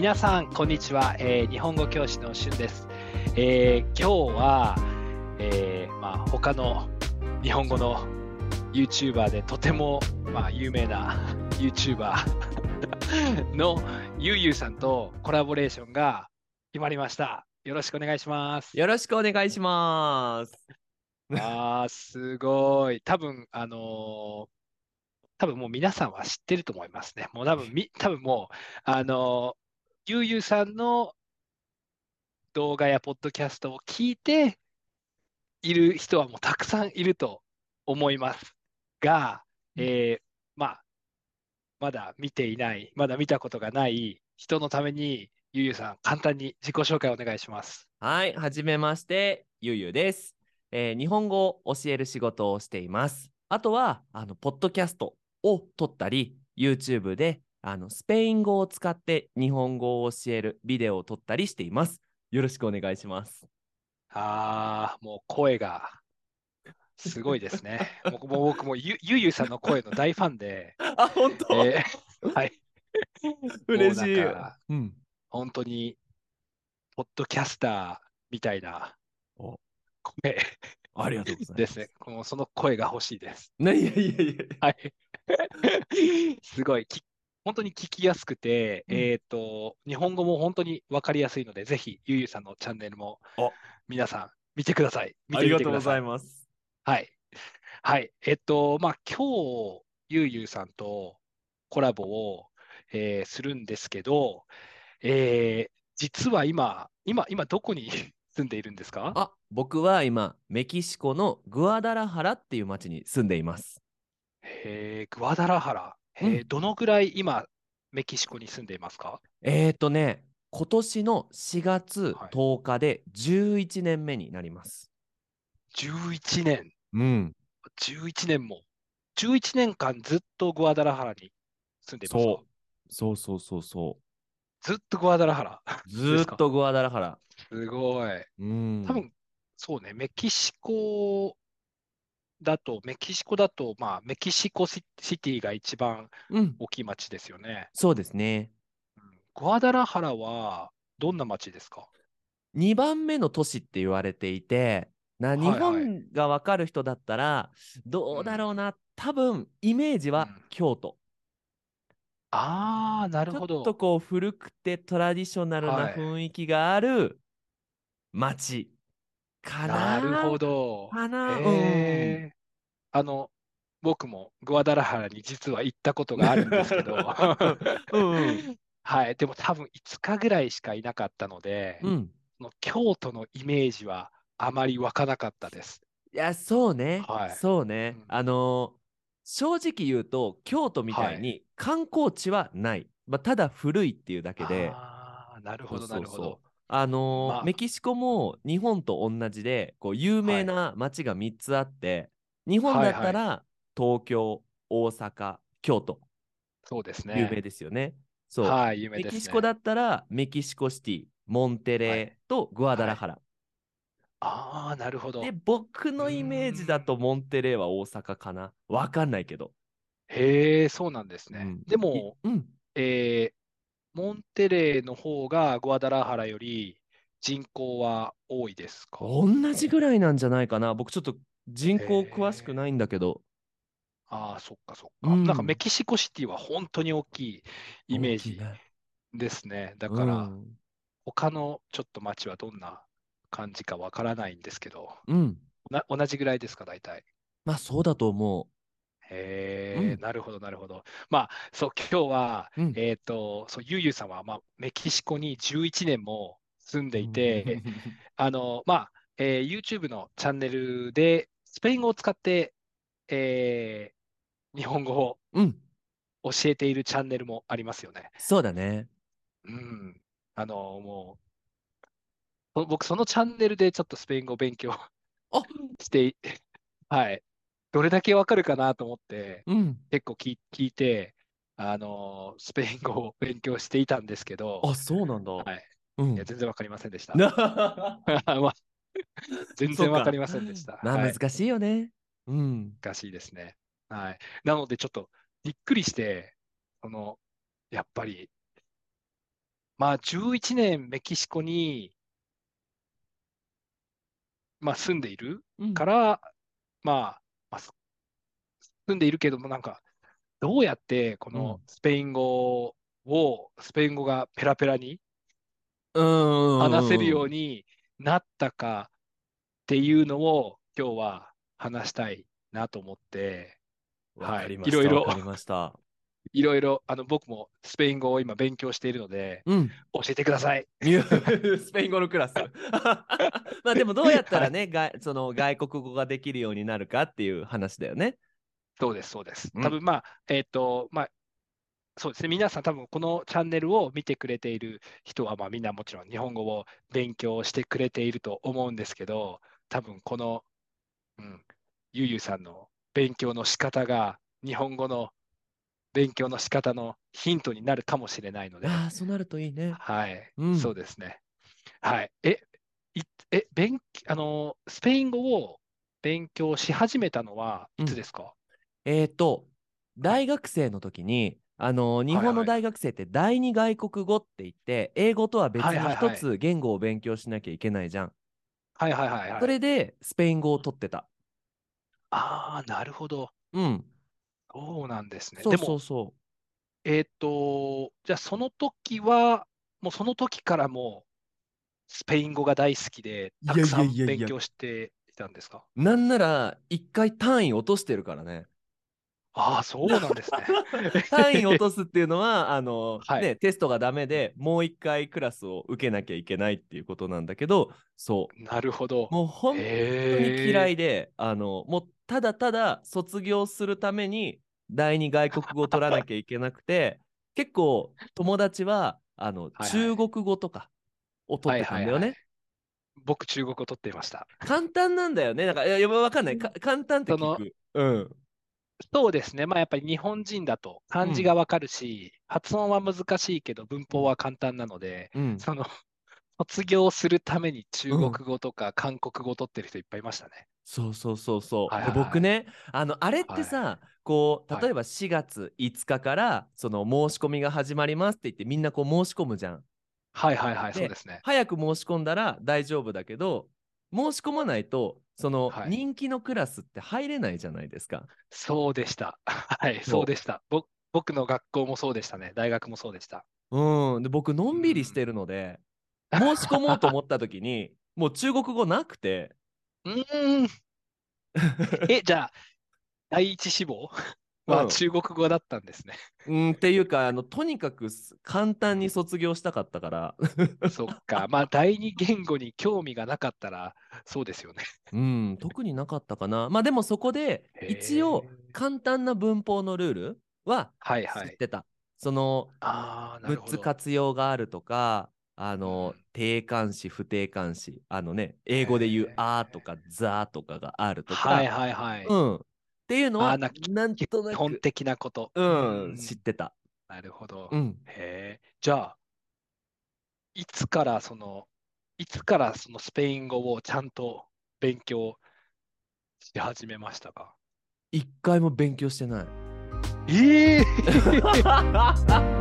皆さん、こんにちは。えー日本語教師のしゅんです。えー今日は、えーまあ、他の日本語の YouTuber でとても、まあ、有名な YouTuber のゆうゆうさんとコラボレーションが決まりました。よろしくお願いします。よろしくお願いします。あー、すごい。多分、あのー多分もう皆さんは知ってると思いますね。もう多分み、多分もう、あのーゆうゆうさんの動画やポッドキャストを聞いている人はもうたくさんいると思いますが、えーまあ、まだ見ていない、まだ見たことがない人のために、ゆうゆうさん、簡単に自己紹介お願いします。はい、はじめまして、ゆうゆうです、えー日本語を教える仕事をしています。あとは、あの、ポッドキャストを撮ったり、YouTube で、あの、スペイン語を使って日本語を教えるビデオを撮ったりしています。よろしくお願いします。ああ、もう声がすごいですね。もうもう僕もゆゆゆさんの声の大ファンで、あ、本当、えーはい、嬉しいもうなんか。うん。本当に、ポッドキャスターみたいなお声ありがとうございます。ですね。もうその声が欲しいです。ね、いやいやいや。はい。すごい、き本当に聞きやすくて、うんえっと、日本語も本当に分かりやすいので、ぜひ、ゆうゆうさんのチャンネルもお皆さん見てください。見あてりがとうございいます。はい。はい。えっと、まあ、今日、ゆうゆうさんとコラボを、えーするんですけど、えー実は今、今、今どこに 住んでいるんですか？あ、僕は今、メキシコのグアダラハラっていう町に住んでいます。えーグアダラハラ。えーうんどのぐらい今、メキシコに住んでいますか？えーとね、今年の4月はい10日で11年目になります。?11 年。うん。11年も。11年間ずっとグアダラハラに住んでいますか？そう。そうそうそうそずっとグアダラハラ。う。ずーっとグアダラハラ。すごい。うん。多分、そうね、メキシコだと、メキシコだと、まあ、メキシコシシティが一番うん。大きい町ですよね。そうですね。うんグアダラハラはどんな町ですか？2番目の都市って言われていて、な日本がわかる人だったら、どうだろうな、多分イメージはうん京都。ああ、なるちょほど。っとこう古くてトラディショナルなはい雰囲気がある街かな。なるほど。かな。あの、僕もグアダラハラに実は行ったことがあるんですけど、うんうんはい、でも多分5日ぐらいしかいなかったので、うん。その京都のイメージはあまり湧かなかったです。いや、そうね。はいそうね。うんあのー正直言うと、京都みたいに観光地はない。まあ、ただ古いっていうだけで。ああ、なるほど、なるほど。あのーまあメキシコも日本と同じで、こう有名な街が3つあって、日本だったら東京、大阪、京都、そうです有名ね。ですよね。そう。はい、有名メですね。キシコだったらメキシコシティ、モンテレーとグアダラハラ。ああ、なるほど。で、僕のイメージだとモンテレーは大阪かな。わかんないけど。へえ、そうなんですね。うんでも、いうん。えーモンテレーの方がグアダラハラより人口は多いですか？同じぐらいなんじゃないかな。僕ちょっと人口詳しくないんだけど。ああ、そっかそっか。うんなんかメキシコシティは本当に大きいイメージですね。だうから、ん他のちょっと街はどんな感じかわからないんですけど、うん。な同じぐらいですか、大体。まあそうだと思へえ、うんなるほど、なるほど。まあ、そう、今日は、う。うん。えっと、そう、ゆうゆうさんは、まあ、メキシコに11年も住んでいて、あの、まあ、えー YouTube のチャンネルで、スペイン語を使って、えー日本語をうん。教えているチャンネルもありますよね。そうだね。うん。あの、もう、そ僕、そのチャンネルでちょっとスペイン語を勉強あ してい、はい。どれだけわかるかなと思って、うん。結構聞い聞いて、あの、スペイン語を勉強していたんですけど、あ、そうなんだ。はい。うんいや、。全然わかりませんでした。な まあ全然わかりませんでした。まあはい難しいよね。うん。難しいですね。はい。なので、ちょっとびっくりして、その、やっぱり、まあ、11年メキシコに、まあ、住んでいるうんから、まあ、まあ、す住んでいるけども、なんか、どうやってこのうんスペイン語を、スペイン語がペラペラにうん話せるように。になったかっていうのを今日は話したいなと思って、わかりまいろいろわかりました。いろいろ あの僕もスペイン語を今勉強しているので、うん。教えてください。スペイン語のクラス。まあでもどうやったらね、がその外国語ができるようになるかっていう話だよね。そうです、そうです。うん多分まあ、えっと、まあ、そうですね、皆さん多分このチャンネルを見てくれている人は、まあみんなもちろん日本語を勉強してくれていると思うんですけど、多分この、うん、ゆうゆうさんの勉強の仕方が日本語の勉強の仕方のヒントになるかもしれないので、ああ、そうなるといいね。はい、うんそうですね。はい。え、いえ、勉、あの、スペイン語を勉強し始めたのはいつですか、えっ、と、大学生の時に、あの日本の大学生って第二外国語って言って、英語とは別に一つ言語を勉強しなきゃいけないじゃん。はいはいはいはい。それでスペイン語を取ってた。ああ、なるほど。うん。そうなんですね。そうでも、そうそえっと、じゃあその時は、もうその時からもうスペイン語が大好きで、たくさん勉強していたんですか？う。なんなら一回単位落としてるからね。ああ、そうなんですね。単位落とすっていうのはあの、はいね、テストがダメでもう一回クラスを受けなきゃいけないっていうことなんだけどそうなるほど。もう本当に嫌いであのもうただただ卒業するために第二外国語を取らなきゃいけなくて結構友達はあの、はいはい中国語とかを取ってたんだよね。はいはいはい僕、中国語取っていました。簡単なんだよね。なんかいやわかんないか簡単って聞く。うん。そうですね。まあやっぱり日本人だと漢字がわかるし、発音は難しいけど文法は簡単なので、うん、その卒業するために中国語とか韓国語を取ってる人いっぱいいましたね。そうそうそうそう。はいはい僕ねあのあれってさ、こうはい例えば4月5日からその申し込みが始まりますって言ってみんなこう申し込むじゃん。はいはいはい、でそうですね。早く申し込んだら大丈夫だけど申し込まないとそのはい人気のクラスって入れないじゃないですか。そうでした。はい、そうでした。ぼ僕の学校もそうでしたね。大学もそうでした。うん、で僕のんびりしてるので、申し込もうと思った時にもう中国語なくて うーん。え、じゃあ、第一志望？はうん中国語だったんですね。うんっていうかあのとにかくす簡単に卒業したかったから、そっか。まあ、第二言語に興味がなかったら、そうですよね。うん、特になかったかな。まあでもそこで一応簡単な文法のルールははいはい。知ってた。そのああ、なる6つ。活用があるとか、あの、うん定冠詞、不定冠詞、あのね、英語で言うあーとかザーとかがあるとか、はいはいはい。うん。っていうのは、ななんとな基本く、的なこと。うん、知ってた。なるほど。うん。へえ。じゃあ、いつからその、いつからそのスペイン語をちゃんと勉強し始めましたか？一回も勉強してない。ええ